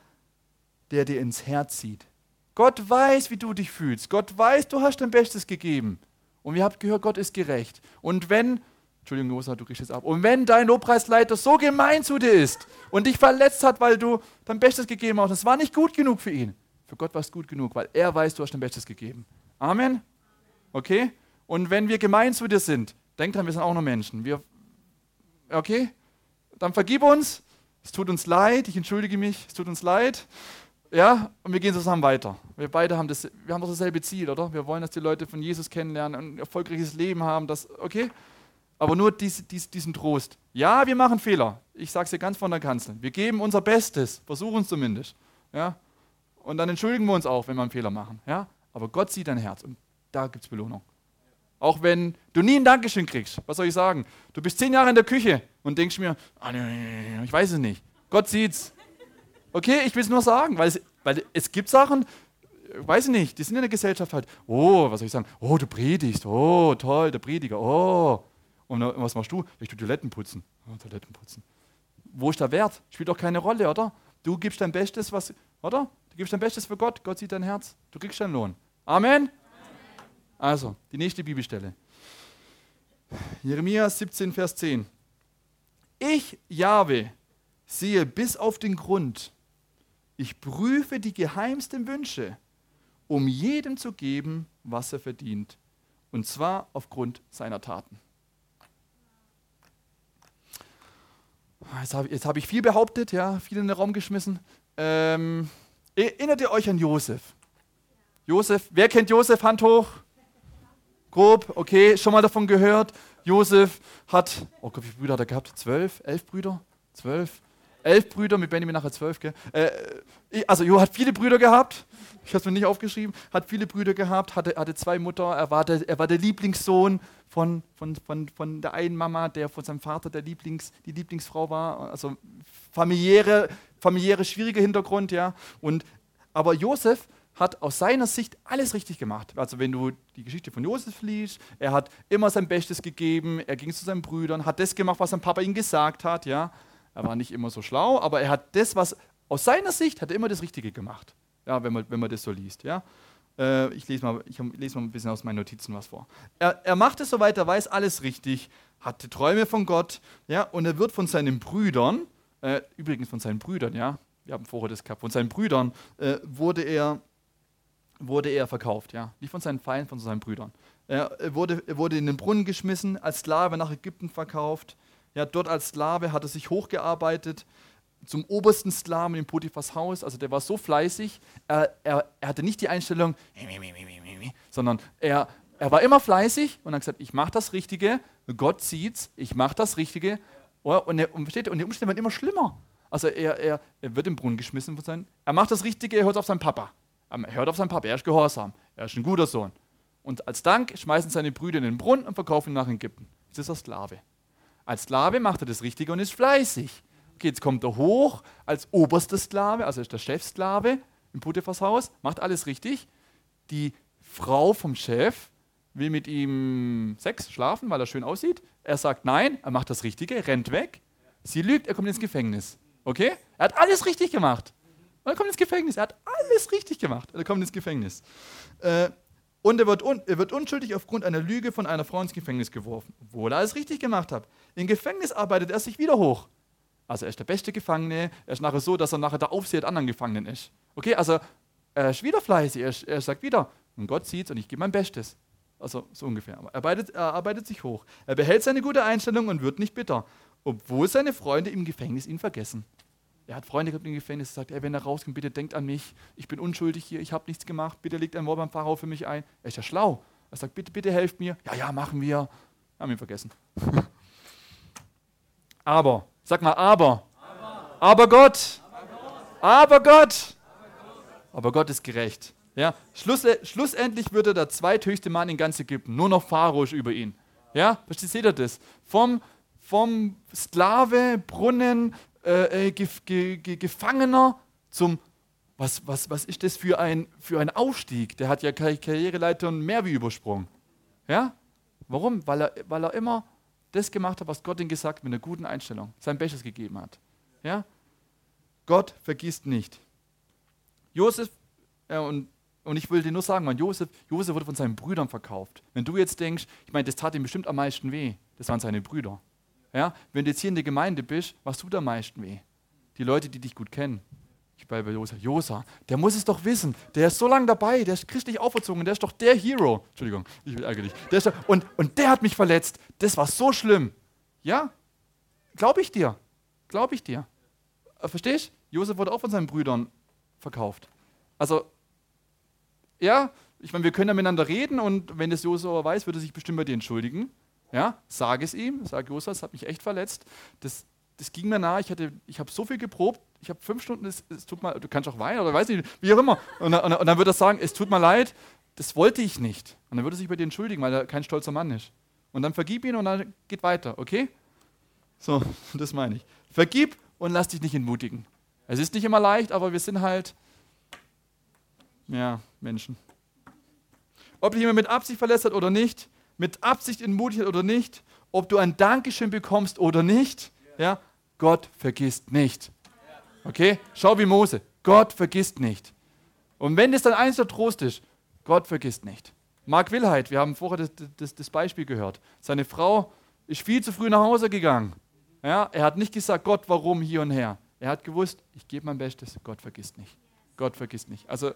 der dir ins Herz sieht. Gott weiß, wie du dich fühlst. Gott weiß, du hast dein Bestes gegeben. Und wir haben gehört, Gott ist gerecht. Und wenn, Entschuldigung, Josa, du kriegst jetzt ab. Und wenn dein Lobpreisleiter so gemein zu dir ist und dich verletzt hat, weil du dein Bestes gegeben hast, das war nicht gut genug für ihn. Für Gott war es gut genug, weil er weiß, du hast dein Bestes gegeben. Amen? Okay? Und wenn wir gemein zu dir sind, denk dran, wir sind auch nur Menschen. Wir, okay? Dann vergib uns. Es tut uns leid. Ich entschuldige mich. Es tut uns leid. Ja, und wir gehen zusammen weiter. Wir beide haben das, wir haben doch dasselbe Ziel, oder? Wir wollen, dass die Leute von Jesus kennenlernen, ein erfolgreiches Leben haben, das, okay? Aber nur dies, dies, diesen Trost. Ja, wir machen Fehler. Ich sage es dir ganz von der Kanzel. Wir geben unser Bestes, versuchen es zumindest. Ja? Und dann entschuldigen wir uns auch, wenn wir einen Fehler machen. Ja? Aber Gott sieht dein Herz und da gibt es Belohnung. Auch wenn du nie ein Dankeschön kriegst. Was soll ich sagen? Du bist zehn Jahre in der Küche und denkst mir, ah, ich weiß es nicht. Gott sieht's. Okay, ich will es nur sagen, weil es, weil es gibt Sachen, weiß ich nicht, die sind in der Gesellschaft halt, oh, was soll ich sagen, oh, du predigst, oh, toll, der Prediger, oh. Und was machst du? Ich tue Toiletten putzen. Oh, Toiletten putzen. Wo ist der Wert? Spielt doch keine Rolle, oder? Du gibst dein Bestes, was, oder? Du gibst dein Bestes für Gott, Gott sieht dein Herz, du kriegst deinen Lohn. Amen? Also, die nächste Bibelstelle. Jeremia 17, Vers 10. Ich, Jahwe, sehe bis auf den Grund. Ich prüfe die geheimsten Wünsche, um jedem zu geben, was er verdient. Und zwar aufgrund seiner Taten. Jetzt habe hab ich viel behauptet, ja, viel in den Raum geschmissen. Ähm, erinnert ihr euch an Josef? Josef, wer kennt Josef? Hand hoch. Grob, okay, schon mal davon gehört. Josef hat, oh Gott, wie viele Brüder hat er gehabt? Zwölf? Elf Brüder? Zwölf? Elf Brüder, mit Benjamin nachher zwölf, gell? Äh, also Jo hat viele Brüder gehabt, ich habe es mir nicht aufgeschrieben, hat viele Brüder gehabt, hatte, hatte zwei Mutter, er war der, er war der Lieblingssohn von, von, von, von der einen Mama, der von seinem Vater der Lieblings, die Lieblingsfrau war, also familiäre, familiäre schwieriger Hintergrund, ja. Und, aber Josef hat aus seiner Sicht alles richtig gemacht. Also wenn du die Geschichte von Josef liest, er hat immer sein Bestes gegeben, er ging zu seinen Brüdern, hat das gemacht, was sein Papa ihm gesagt hat, ja. Er war nicht immer so schlau, aber er hat das, was aus seiner Sicht, hat er immer das Richtige gemacht. Ja, wenn man, wenn man das so liest, ja. Äh, ich lese mal, ich lese mal ein bisschen aus meinen Notizen was vor. Er, er macht es soweit, er weiß alles richtig, hatte Träume von Gott, ja, und er wird von seinen Brüdern, äh, übrigens von seinen Brüdern, ja, wir haben vorher das gehabt, von seinen Brüdern äh, wurde er wurde er verkauft, ja. Nicht von seinen Feinden, von seinen Brüdern. Er wurde, er wurde in den Brunnen geschmissen, als Sklave nach Ägypten verkauft. Ja, dort als Sklave hat er sich hochgearbeitet zum obersten Sklaven in Potiphas Haus. Also der war so fleißig, er, er, er hatte nicht die Einstellung, sondern er, er war immer fleißig und hat gesagt, ich mache das Richtige, Gott sieht's, ich mache das Richtige. Und, er, und, und die Umstände werden immer schlimmer. Also er, er, er wird im Brunnen geschmissen von seinen, er macht das Richtige, er hört auf seinen Papa. Er hört auf seinen Papa, er ist gehorsam, er ist ein guter Sohn. Und als Dank schmeißen seine Brüder in den Brunnen und verkaufen ihn nach Ägypten. Jetzt ist er Sklave. Als Sklave macht er das Richtige und ist fleißig. Okay, jetzt kommt er hoch als oberster Sklave, also ist der Chefsklave im Potiphas Haus, macht alles richtig. Die Frau vom Chef will mit ihm Sex, schlafen, weil er schön aussieht. Er sagt nein, er macht das Richtige, rennt weg. Sie lügt, er kommt ins Gefängnis. Okay? Er hat alles richtig gemacht. Er kommt ins Gefängnis. Er hat alles richtig gemacht. Er kommt ins Gefängnis. Äh, und er wird, un er wird unschuldig aufgrund einer Lüge von einer Frau ins Gefängnis geworfen, obwohl er alles richtig gemacht hat. Im Gefängnis arbeitet er sich wieder hoch. Also er ist der beste Gefangene. Er ist nachher so, dass er nachher der Aufseher der anderen Gefangenen ist. Okay, also er ist wieder fleißig. Er, ist, er sagt wieder, und Gott sieht und ich gebe mein Bestes. Also so ungefähr. Er arbeitet, er arbeitet sich hoch. Er behält seine gute Einstellung und wird nicht bitter, obwohl seine Freunde im Gefängnis ihn vergessen. Er hat Freunde gehabt im Gefängnis, sagt, ey, wenn er rauskommt, bitte denkt an mich. Ich bin unschuldig hier, ich habe nichts gemacht. Bitte legt ein Wort beim Pharao für mich ein. Er ist ja schlau. Er sagt, bitte, bitte helft mir. Ja, ja, machen wir. Haben ihn vergessen. aber, sag mal, aber. Aber, aber Gott. Aber Gott. Aber Gott ist gerecht. Ja, Schluss, schlussendlich wird er der zweithöchste Mann in ganz Ägypten. Nur noch Pharao ist über ihn. Ja, versteht ihr das? Vom, vom Sklave, Brunnen, äh, äh ge, ge, ge, Gefangener zum, was, was, was ist das für ein, für ein Aufstieg? Der hat ja Karriereleiter mehr wie übersprungen. Ja? Warum? Weil er, weil er immer das gemacht hat, was Gott ihm gesagt hat, mit einer guten Einstellung, sein Bestes gegeben hat. Ja? Gott vergisst nicht. Josef, äh, und, und ich will dir nur sagen, man, Josef, Josef wurde von seinen Brüdern verkauft. Wenn du jetzt denkst, ich meine, das tat ihm bestimmt am meisten weh, das waren seine Brüder. Ja? Wenn du jetzt hier in der Gemeinde bist, was tut am meisten weh? Die Leute, die dich gut kennen. Ich bleibe bei Josa. Josa, der muss es doch wissen. Der ist so lange dabei, der ist christlich auferzogen, der ist doch der Hero. Entschuldigung, ich will ärgerlich. Der doch, und, und der hat mich verletzt. Das war so schlimm. Ja, glaube ich dir. Glaube ich dir. Äh, verstehst? Josef wurde auch von seinen Brüdern verkauft. Also, ja, ich meine, wir können ja miteinander reden und wenn das Josef aber weiß, wird er sich bestimmt bei dir entschuldigen. Ja, sag es ihm, sag Josef, es hat mich echt verletzt. Das, das ging mir nahe, ich, ich habe so viel geprobt, ich habe fünf Stunden, es, es, tut mal, du kannst auch weinen oder weiß nicht, wie auch immer. Und, und, und dann würde er sagen, es tut mir leid, das wollte ich nicht. Und dann würde er sich bei dir entschuldigen, weil er kein stolzer Mann ist. Und dann vergib ihn und dann geht weiter, okay? So, das meine ich. Vergib und lass dich nicht entmutigen. Es ist nicht immer leicht, aber wir sind halt, ja, Menschen. Ob dich jemand mit Absicht verletzt hat oder nicht, mit Absicht entmutigt hat oder nicht, ob du ein Dankeschön bekommst oder nicht, ja, Gott vergisst nicht. Okay? Schau wie Mose. Gott vergisst nicht. Und wenn das dann eins der Trost ist, Gott vergisst nicht. Mark Wilheid, wir haben vorher das, das, das, Beispiel gehört. Seine Frau ist viel zu früh nach Hause gegangen. Ja, er hat nicht gesagt, Gott, warum hier und her. Er hat gewusst, ich gebe mein Bestes, Gott vergisst nicht. Gott vergisst nicht. Also,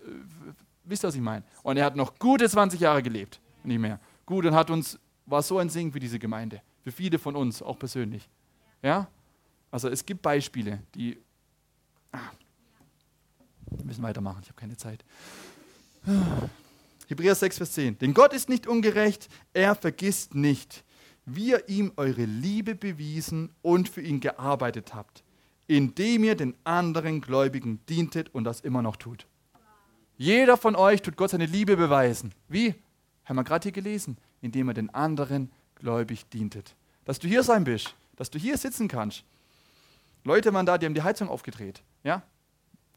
wisst ihr, was ich meine? Und er hat noch gute 20 Jahre gelebt, nicht mehr. Gut, und hat uns, war so ein Segen für diese Gemeinde. Für viele von uns, auch persönlich. Ja? Also, es gibt Beispiele, die Ah. Wir müssen weitermachen, ich habe keine Zeit. Hebräer 6, Vers 10. Denn Gott ist nicht ungerecht, er vergisst nicht, wie ihr ihm eure Liebe bewiesen und für ihn gearbeitet habt, indem ihr den anderen Gläubigen dientet und das immer noch tut. Jeder von euch tut Gott seine Liebe beweisen. Wie? Haben wir gerade hier gelesen. Indem er den anderen gläubig dientet. Dass du hier sein bist, dass du hier sitzen kannst. Leute waren da, die haben die Heizung aufgedreht. Ja?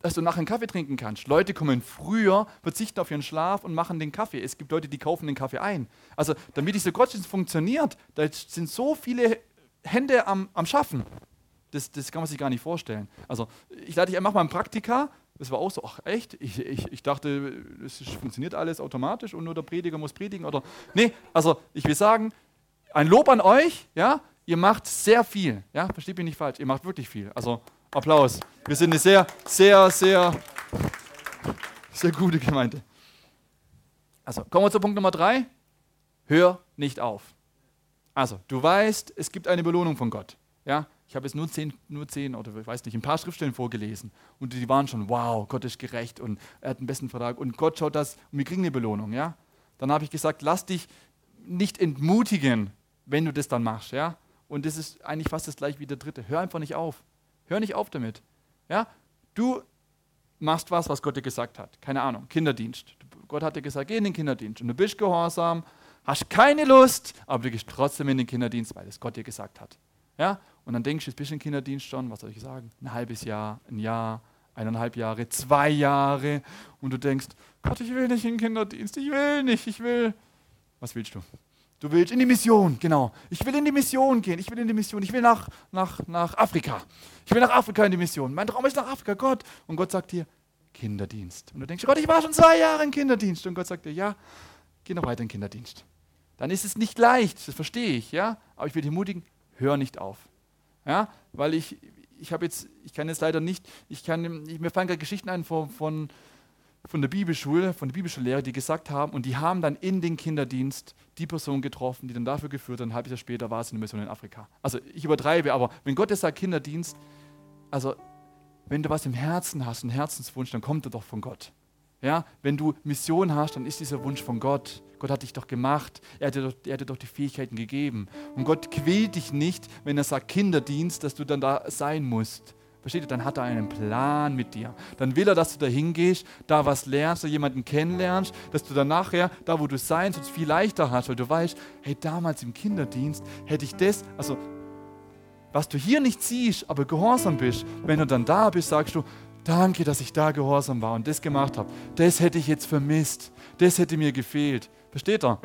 Dass du nachher einen Kaffee trinken kannst. Leute kommen früher, verzichten auf ihren Schlaf und machen den Kaffee. Es gibt Leute, die kaufen den Kaffee ein. Also, damit dieser Gottesdienst funktioniert, da sind so viele Hände am, am Schaffen. Das, das kann man sich gar nicht vorstellen. Also, ich lade dich einfach mal ein Praktika. Das war auch so, ach echt? Ich, ich, ich dachte, es funktioniert alles automatisch und nur der Prediger muss predigen. Oder nee, also ich will sagen, ein Lob an euch, ja, ihr macht sehr viel. Ja, versteht mich nicht falsch, ihr macht wirklich viel. Also Applaus. Wir sind eine sehr, sehr, sehr, sehr gute Gemeinde. Also, kommen wir zu Punkt Nummer drei. Hör nicht auf. Also, du weißt, es gibt eine Belohnung von Gott. Ja, ich habe jetzt nur zehn, nur zehn oder ich weiß nicht, ein paar Schriftstellen vorgelesen und die waren schon, wow, Gott ist gerecht und er hat einen besten Vertrag und Gott schaut das und wir kriegen eine Belohnung. Ja, dann habe ich gesagt, lass dich nicht entmutigen, wenn du das dann machst. Ja, und das ist eigentlich fast das gleiche wie der dritte. Hör einfach nicht auf. Hör nicht auf damit. Ja? Du machst was, was Gott dir gesagt hat. Keine Ahnung, Kinderdienst. Gott hat dir gesagt, geh in den Kinderdienst. Und du bist gehorsam, hast keine Lust, aber du gehst trotzdem in den Kinderdienst, weil es Gott dir gesagt hat. Ja? Und dann denkst du, jetzt bist du im Kinderdienst schon, was soll ich sagen? Ein halbes Jahr, ein Jahr, eineinhalb Jahre, zwei Jahre. Und du denkst, Gott, ich will nicht in den Kinderdienst, ich will nicht, ich will. Was willst du? Du willst in die Mission, genau. Ich will in die Mission gehen. Ich will in die Mission. Ich will nach, nach, nach Afrika. Ich will nach Afrika in die Mission. Mein Traum ist nach Afrika, Gott. Und Gott sagt dir, Kinderdienst. Und du denkst, Gott, ich war schon zwei Jahre im Kinderdienst. Und Gott sagt dir, ja, geh noch weiter in den Kinderdienst. Dann ist es nicht leicht, das verstehe ich, ja. Aber ich will dich ermutigen, hör nicht auf. Ja, weil ich, ich habe jetzt, ich kann jetzt leider nicht, ich kann, mir fallen gerade Geschichten ein von, von von der Bibelschule, von der Bibelschullehrer, die gesagt haben, und die haben dann in den Kinderdienst die Person getroffen, die dann dafür geführt hat, ein halbes Jahr später war es in der Mission in Afrika. Also ich übertreibe, aber wenn Gott jetzt sagt Kinderdienst, also wenn du was im Herzen hast, einen Herzenswunsch, dann kommt er doch von Gott. Ja, wenn du Mission hast, dann ist dieser Wunsch von Gott. Gott hat dich doch gemacht. Er hat, dir doch, er hat dir doch die Fähigkeiten gegeben. Und Gott quält dich nicht, wenn er sagt Kinderdienst, dass du dann da sein musst Versteht ihr? Dann hat er einen Plan mit dir. Dann will er, dass du da hingehst, da was lernst, da jemanden kennenlernst, dass du dann nachher, da wo du sein sollst, viel leichter hast, weil du weißt, hey, damals im Kinderdienst hätte ich das, also was du hier nicht siehst, aber gehorsam bist, wenn du dann da bist, sagst du, danke, dass ich da gehorsam war und das gemacht habe. Das hätte ich jetzt vermisst. Das hätte mir gefehlt. Versteht ihr?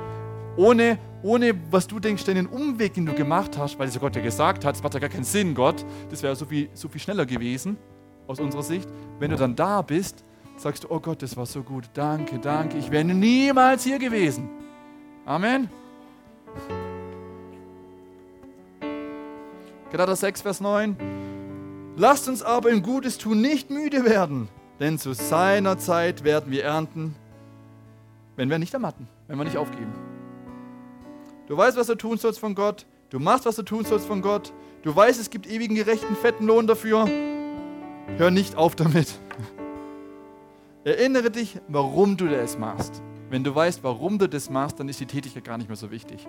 Ohne, ohne, was du denkst, den Umweg, den du gemacht hast, weil es ja Gott ja gesagt hat, es macht ja gar keinen Sinn, Gott, das wäre so viel, so viel schneller gewesen, aus unserer Sicht. Wenn du dann da bist, sagst du, oh Gott, das war so gut, danke, danke, ich wäre niemals hier gewesen. Amen. Galater 6, Vers 9. Lasst uns aber im Gutes tun nicht müde werden, denn zu seiner Zeit werden wir ernten, wenn wir nicht ermatten, wenn wir nicht aufgeben. Du weißt, was du tun sollst von Gott. Du machst, was du tun sollst von Gott. Du weißt, es gibt ewigen, gerechten, fetten Lohn dafür. Hör nicht auf damit. Erinnere dich, warum du das machst. Wenn du weißt, warum du das machst, dann ist die Tätigkeit gar nicht mehr so wichtig.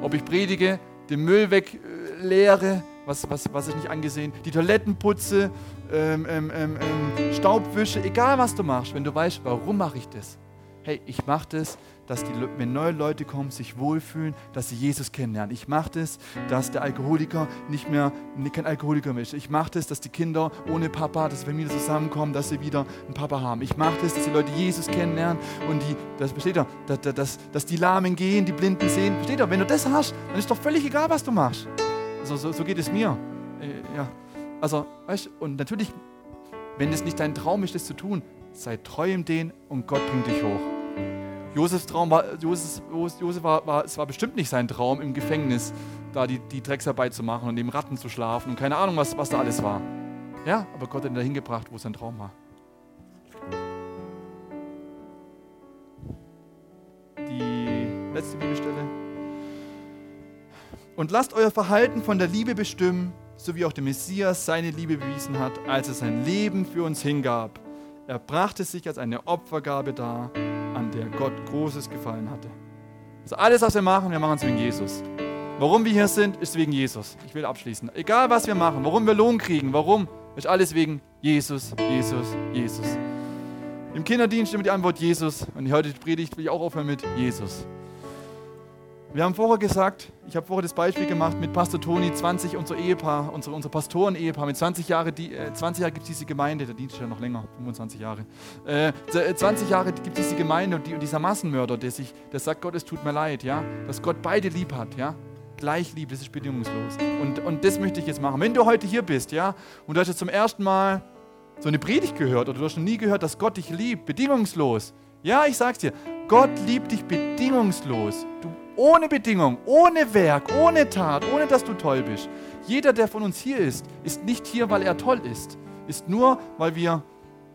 Ob ich predige, den Müll wegleere, was, was, was ich nicht angesehen, die Toiletten putze, ähm, ähm, ähm, ähm Staubwische, egal was du machst, wenn du weißt, warum mache ich das, hey, ich mache das, dass die, wenn neue Leute kommen, sich wohlfühlen, dass sie Jesus kennenlernen. Ich mache das, dass der Alkoholiker nicht mehr kein Alkoholiker mehr ist. Ich mache das, dass die Kinder ohne Papa, dass wir zusammenkommen, dass sie wieder einen Papa haben. Ich mache das, dass die Leute Jesus kennenlernen und die, das versteht ihr, dass, dass, dass die Lahmen gehen, die Blinden sehen. Versteht ihr? Wenn du das hast, dann ist doch völlig egal, was du machst. Also, so, so geht es mir. Äh, ja. Also, weißt und natürlich, wenn es nicht dein Traum ist, das zu tun, sei treu im Den und Gott bringt dich hoch. Josefs Traum war, Josef, Josef war, war, es war bestimmt nicht sein Traum, im Gefängnis da die, die Drecksarbeit zu machen und neben Ratten zu schlafen und keine Ahnung, was, was da alles war. Ja, aber Gott hat ihn dahin gebracht, wo sein Traum war. Die letzte Bibelstelle. Und lasst euer Verhalten von der Liebe bestimmen, so wie auch der Messias seine Liebe bewiesen hat, als er sein Leben für uns hingab er brachte sich als eine Opfergabe dar, an der Gott Großes gefallen hatte. Also alles, was wir machen, wir machen es wegen Jesus. Warum wir hier sind, ist wegen Jesus. Ich will abschließen. Egal, was wir machen, warum wir Lohn kriegen, warum, ist alles wegen Jesus, Jesus, Jesus. Im Kinderdienst immer die Antwort Jesus. Und heute predigt will ich auch aufhören mit Jesus. Wir haben vorher gesagt, ich habe vorher das Beispiel gemacht mit Pastor Toni, 20, unser Ehepaar, unser, unser Pastoren-Ehepaar, mit 20 Jahren, die, äh, 20 Jahre gibt es diese Gemeinde, der Dienst ist ja noch länger, 25 Jahre. Äh, 20 äh, Jahre gibt es diese Gemeinde und, die, und, dieser Massenmörder, der, sich, der sagt, Gott, es tut mir leid, ja, dass Gott beide lieb hat, ja, gleich lieb, das ist bedingungslos. Und, und das möchte ich jetzt machen. Wenn du heute hier bist, ja, und du hast jetzt zum ersten Mal so eine Predigt gehört oder du hast noch nie gehört, dass Gott dich liebt, bedingungslos. Ja, ich sag's dir, Gott liebt dich bedingungslos. Du ohne Bedingung, ohne Werk, ohne Tat, ohne dass du toll bist. Jeder, der von uns hier ist, ist nicht hier, weil er toll ist. Ist nur, weil wir,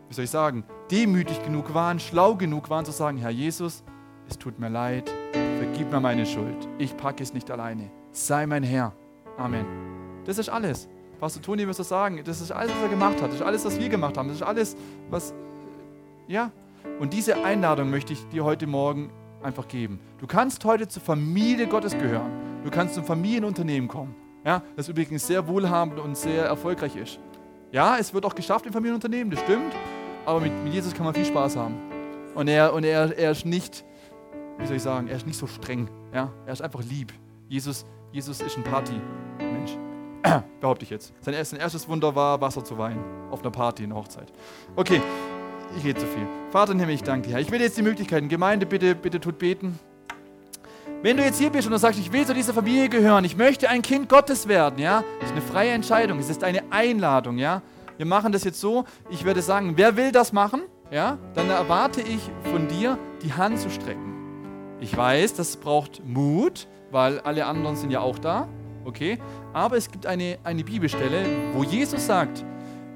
wie soll ich sagen, demütig genug waren, schlau genug waren zu sagen, Herr Jesus, es tut mir leid, vergib mir meine Schuld. Ich packe es nicht alleine. Sei mein Herr. Amen. Das ist alles. Pastor Toni wirst du sagen, das ist alles, was er gemacht hat. Das ist alles, was wir gemacht haben. Das ist alles, was, ja. Und diese Einladung möchte ich dir heute Morgen einfach geben. Du kannst heute zur Familie Gottes gehören. Du kannst zum Familienunternehmen kommen. Ja, das übrigens sehr wohlhabend und sehr erfolgreich ist. Ja, es wird auch geschafft im Familienunternehmen, das stimmt. Aber mit, mit Jesus kann man viel Spaß haben. Und er, und er, er ist nicht, wie soll ich sagen, er ist nicht so streng. Ja, er ist einfach lieb. Jesus, Jesus ist ein Party-Mensch. Behaupte ich jetzt. Sein, erstes Wunder war, Wasser zu weinen. Auf einer Party, in der Hochzeit. Okay, ich rede zu viel. Vater im Himmel, ich danke dir, Herr. Ich will jetzt die Möglichkeiten. Gemeinde, bitte, bitte tut beten. Wenn du jetzt hier bist und du sagst, ich will zu dieser Familie gehören, ich möchte ein Kind Gottes werden, ja, das ist eine freie Entscheidung, es ist eine Einladung, ja. Wir machen das jetzt so, ich werde sagen, wer will das machen, ja, dann erwarte ich von dir, die Hand zu strecken. Ich weiß, das braucht Mut, weil alle anderen sind ja auch da, okay, aber es gibt eine, eine Bibelstelle, wo Jesus sagt,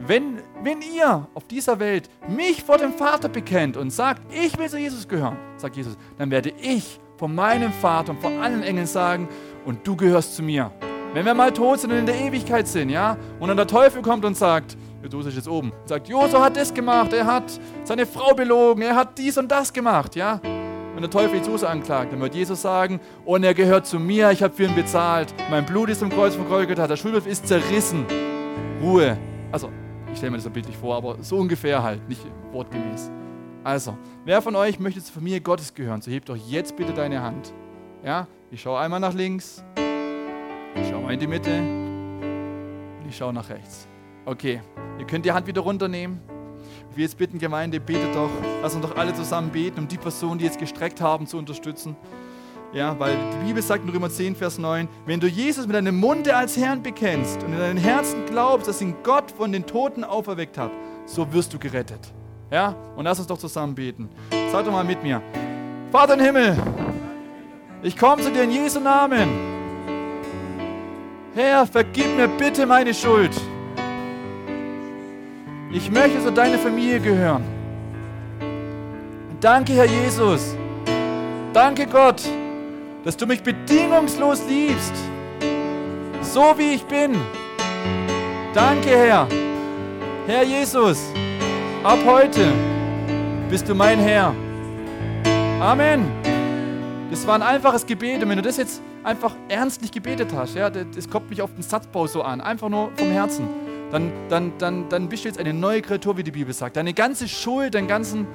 wenn, wenn ihr auf dieser Welt mich vor dem Vater bekennt und sagt, ich will zu Jesus gehören, sagt Jesus, dann werde ich von meinem Vater und von allen Engeln sagen, und du gehörst zu mir. Wenn wir mal tot sind und in der Ewigkeit sind, ja, und dann der Teufel kommt und sagt, Josef ist jetzt oben, sagt, Josef hat das gemacht, er hat seine Frau belogen, er hat dies und das gemacht, ja. Wenn der Teufel Jesus anklagt, dann wird Jesus sagen, und er gehört zu mir, ich habe für ihn bezahlt, mein Blut ist im Kreuz von Golgatha, der Schulhof ist zerrissen. Ruhe. Also ich stelle mir das bildlich vor, aber so ungefähr halt, nicht wortgemäß. Also, wer von euch möchte zur Familie Gottes gehören, so hebt doch jetzt bitte deine Hand. Ja, ich schaue einmal nach links, ich schaue mal in die Mitte ich schaue nach rechts. Okay, ihr könnt die Hand wieder runternehmen. Will jetzt bitten, Gemeinde, betet doch, lass uns doch alle zusammen beten, um die Personen, die jetzt gestreckt haben, zu unterstützen. Ja, weil die Bibel sagt in Römer 10, Vers 9, wenn du Jesus mit deinem Munde als Herrn bekennst und in deinem Herzen glaubst, dass ihn Gott von den Toten auferweckt hat, so wirst du gerettet. Ja, und lass uns doch zusammen beten. Sag doch mal mit mir. Vater im Himmel, ich komme zu dir in Jesu Namen. Herr, vergib mir bitte meine Schuld. Ich möchte zu deiner Familie gehören. Danke, Herr Jesus. Danke, Gott dass du mich bedingungslos liebst, so wie ich bin. Danke, Herr. Herr Jesus, ab heute bist du mein Herr. Amen. Das war ein einfaches Gebet und wenn du das jetzt einfach ernstlich gebetet hast, ja, das kommt mich auf den Satzbau so an, einfach nur vom Herzen, dann, dann, dann, dann bist du jetzt eine neue Kreatur, wie die Bibel sagt. Deine ganze Schuld, deinen ganzen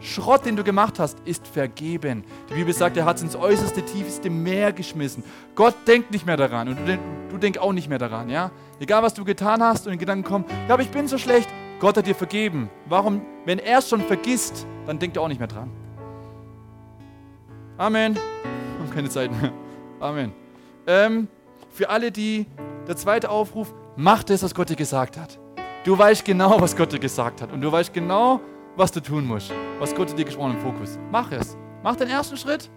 Schrott, den du gemacht hast, ist vergeben. Die Bibel sagt, er hat es ins äußerste, tiefste Meer geschmissen. Gott denkt nicht mehr daran und du, du denkst auch nicht mehr daran. Ja? Egal, was du getan hast und in Gedanken kommen, ja, aber ich bin so schlecht. Gott hat dir vergeben. Warum, wenn er es schon vergisst, dann denkt er auch nicht mehr dran. Amen. Haben keine Zeit mehr. Amen. Ähm, für alle, die, der zweite Aufruf, mach das, was Gott dir gesagt hat. Du weißt genau, was Gott dir gesagt hat. Und du weißt genau, was du tun musst, was Gott dir gesprochen im Fokus. Mach es. Mach den ersten Schritt.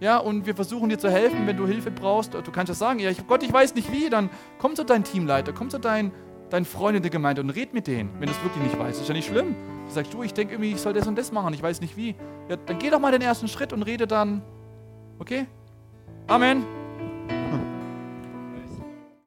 Ja, und wir versuchen dir zu helfen, wenn du Hilfe brauchst. Du kannst ja sagen, ja, ich, Gott, ich weiß nicht wie, dann komm zu deinem Teamleiter, komm zu deinem dein Freund in der Gemeinde und red mit denen, wenn du es wirklich nicht weißt. Das ist ja nicht schlimm. Du sagst, du, ich denke irgendwie, ich soll das und das machen, ich weiß nicht wie. Ja, dann geh doch mal den ersten Schritt und rede dann. Okay? Amen.